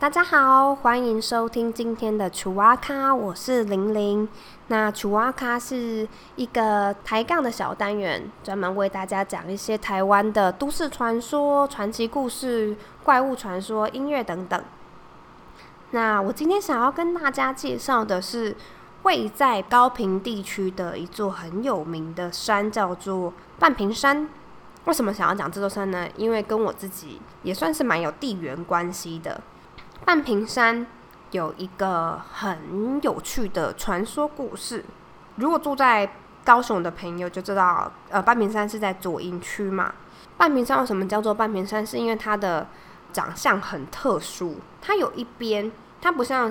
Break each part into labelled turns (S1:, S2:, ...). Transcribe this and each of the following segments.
S1: 大家好，欢迎收听今天的楚哇咖，我是玲玲。那楚哇咖是一个抬杠的小单元，专门为大家讲一些台湾的都市传说、传奇故事、怪物传说、音乐等等。那我今天想要跟大家介绍的是位在高平地区的一座很有名的山，叫做半屏山。为什么想要讲这座山呢？因为跟我自己也算是蛮有地缘关系的。半屏山有一个很有趣的传说故事。如果住在高雄的朋友就知道，呃，半屏山是在左营区嘛。半屏山为什么叫做半屏山？是因为它的长相很特殊。它有一边，它不像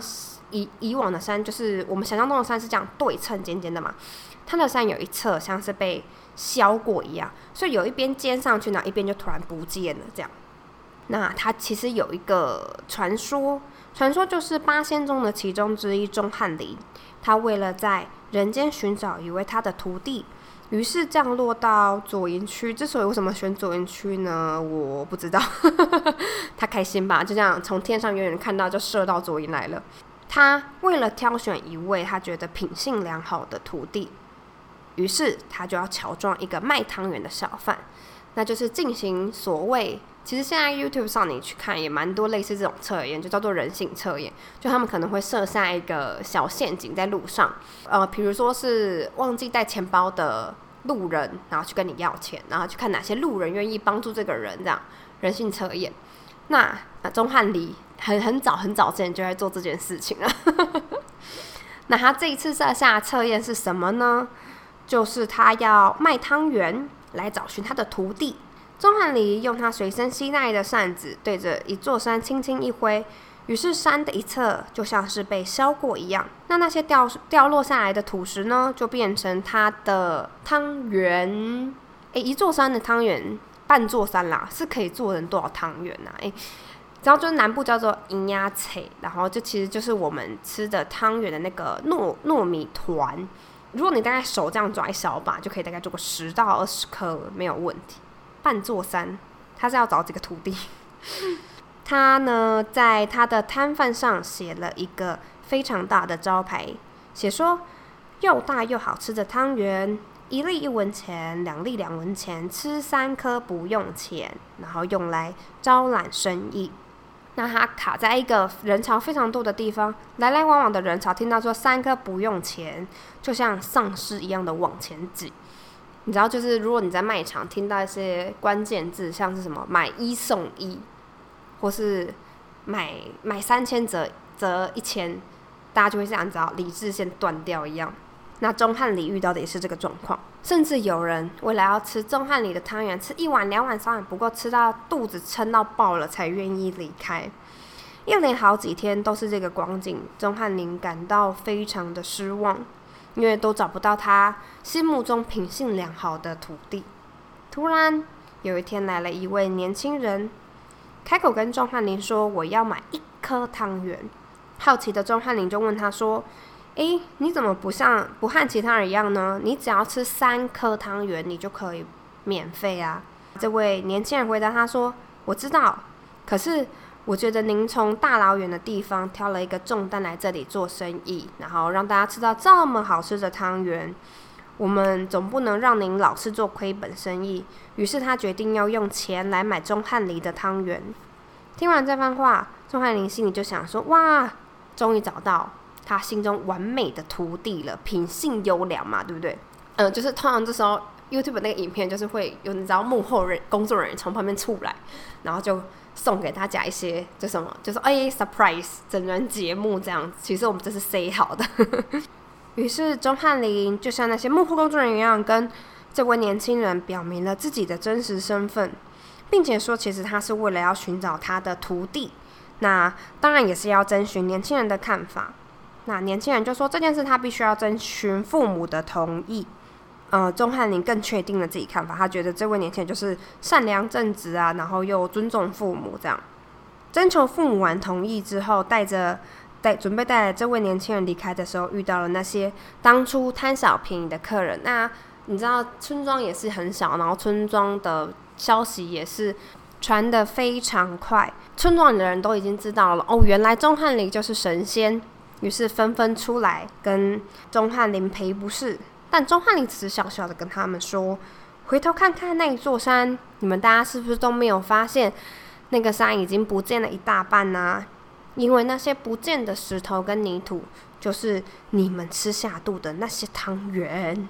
S1: 以以往的山，就是我们想象中的山是这样对称尖尖的嘛。它的山有一侧像是被削过一样，所以有一边尖上去，然后一边就突然不见了，这样。那它其实有一个传说，传说就是八仙中的其中之一钟汉林，他为了在人间寻找一位他的徒弟，于是降落到左营区。之所以为什么选左营区呢？我不知道，他开心吧？就这样从天上远远看到就射到左营来了。他为了挑选一位他觉得品性良好的徒弟，于是他就要乔装一个卖汤圆的小贩，那就是进行所谓。其实现在 YouTube 上你去看也蛮多类似这种测验，就叫做人性测验。就他们可能会设下一个小陷阱在路上，呃，比如说是忘记带钱包的路人，然后去跟你要钱，然后去看哪些路人愿意帮助这个人，这样人性测验。那钟汉离很很早很早之前就在做这件事情了。那他这一次设下测验是什么呢？就是他要卖汤圆来找寻他的徒弟。钟汉离用他随身携带的扇子对着一座山轻轻一挥，于是山的一侧就像是被削过一样。那那些掉掉落下来的土石呢，就变成他的汤圆。诶，一座山的汤圆，半座山啦，是可以做成多少汤圆呐？诶，然后就南部叫做银鸭菜，然后就其实就是我们吃的汤圆的那个糯糯米团。如果你大概手这样抓一小把，就可以大概做个十到二十颗，没有问题。半座山，他是要找几个徒弟。他呢，在他的摊贩上写了一个非常大的招牌，写说：又大又好吃的汤圆，一粒一文钱，两粒两文钱，吃三颗不用钱，然后用来招揽生意。那他卡在一个人潮非常多的地方，来来往往的人潮听到说三颗不用钱，就像丧尸一样的往前挤。你知道，就是如果你在卖场听到一些关键字，像是什么买一送一，或是买买三千折折一千，大家就会像你知道理智线断掉一样。那钟汉里遇到的也是这个状况，甚至有人为了要吃钟汉里的汤圆，吃一碗两碗三碗不够，吃到肚子撑到爆了才愿意离开。一连好几天都是这个光景，钟汉林感到非常的失望。因为都找不到他心目中品性良好的徒弟。突然有一天来了一位年轻人，开口跟钟汉林说：“我要买一颗汤圆。”好奇的钟汉林就问他说：“诶，你怎么不像不和其他人一样呢？你只要吃三颗汤圆，你就可以免费啊？”这位年轻人回答他说：“我知道，可是……”我觉得您从大老远的地方挑了一个重担来这里做生意，然后让大家吃到这么好吃的汤圆，我们总不能让您老是做亏本生意。于是他决定要用钱来买钟汉离的汤圆。听完这番话，钟汉林心里就想说：哇，终于找到他心中完美的徒弟了，品性优良嘛，对不对？嗯，就是通常这时候 YouTube 那个影片就是会有你知道幕后人工作人员从旁边出来，然后就。送给大家一些，就什么，就是哎，surprise 整人节目这样。其实我们这是 say 好的。于是钟汉林就像那些幕后工作人员一样，跟这位年轻人表明了自己的真实身份，并且说，其实他是为了要寻找他的徒弟。那当然也是要征询年轻人的看法。那年轻人就说，这件事他必须要征询父母的同意。呃，钟汉林更确定了自己看法，他觉得这位年轻人就是善良正直啊，然后又尊重父母这样。征求父母完同意之后，带着带准备带来这位年轻人离开的时候，遇到了那些当初贪小便宜的客人。那你知道村庄也是很小，然后村庄的消息也是传得非常快，村庄里的人都已经知道了哦，原来钟汉林就是神仙，于是纷纷出来跟钟汉林赔不是。但钟汉林只是笑笑的跟他们说：“回头看看那一座山，你们大家是不是都没有发现，那个山已经不见了一大半呢？因为那些不见的石头跟泥土，就是你们吃下肚的那些汤圆。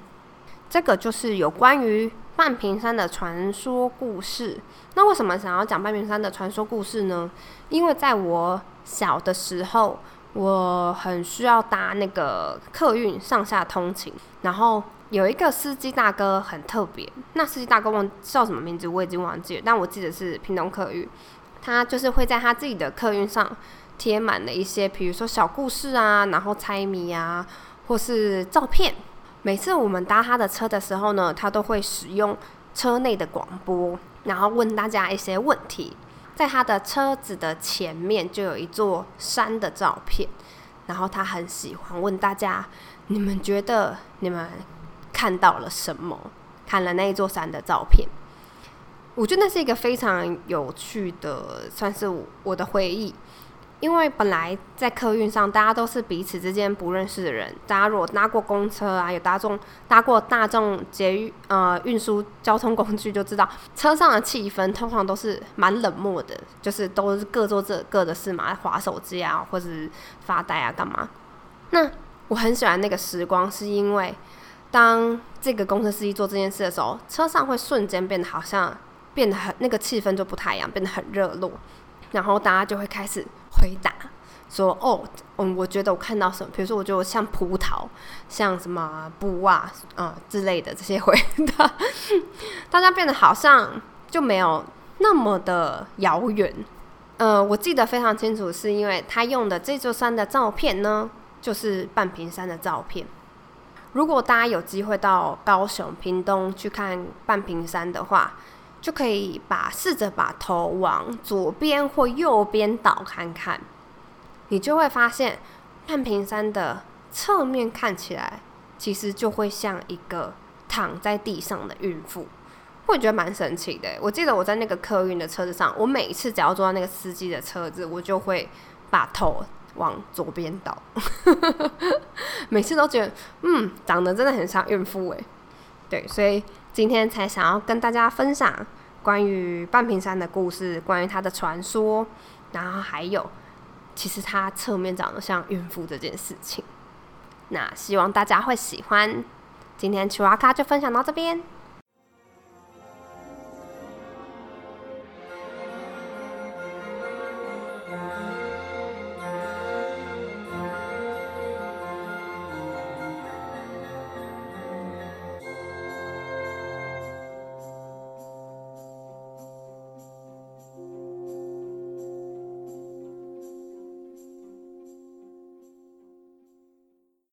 S1: 这个就是有关于半屏山的传说故事。那为什么想要讲半屏山的传说故事呢？因为在我小的时候。”我很需要搭那个客运上下通勤，然后有一个司机大哥很特别，那司机大哥忘叫什么名字我已经忘记了，但我记得是平东客运，他就是会在他自己的客运上贴满了一些，比如说小故事啊，然后猜谜啊，或是照片。每次我们搭他的车的时候呢，他都会使用车内的广播，然后问大家一些问题。在他的车子的前面就有一座山的照片，然后他很喜欢问大家：你们觉得你们看到了什么？看了那一座山的照片，我觉得那是一个非常有趣的，算是我的回忆。因为本来在客运上，大家都是彼此之间不认识的人。大家如果搭过公车啊，有搭众搭过大众捷运呃运输交通工具，就知道车上的气氛通常都是蛮冷漠的，就是都是各做各各的事嘛，划手机啊，或者是发呆啊，干嘛？那我很喜欢那个时光，是因为当这个公车司机做这件事的时候，车上会瞬间变得好像变得很那个气氛就不太一样，变得很热络，然后大家就会开始。回答说：“哦，嗯，我觉得我看到什么，比如说，我觉得像葡萄，像什么布袜啊，之类的这些回答，大家变得好像就没有那么的遥远。呃，我记得非常清楚，是因为他用的这座山的照片呢，就是半屏山的照片。如果大家有机会到高雄屏东去看半屏山的话。”就可以把试着把头往左边或右边倒看看，你就会发现半屏山的侧面看起来其实就会像一个躺在地上的孕妇，会觉得蛮神奇的。我记得我在那个客运的车子上，我每一次只要坐到那个司机的车子，我就会把头往左边倒，每次都觉得嗯，长得真的很像孕妇诶。对，所以。今天才想要跟大家分享关于半屏山的故事，关于它的传说，然后还有其实它侧面长得像孕妇这件事情。那希望大家会喜欢。今天奇瓦卡就分享到这边。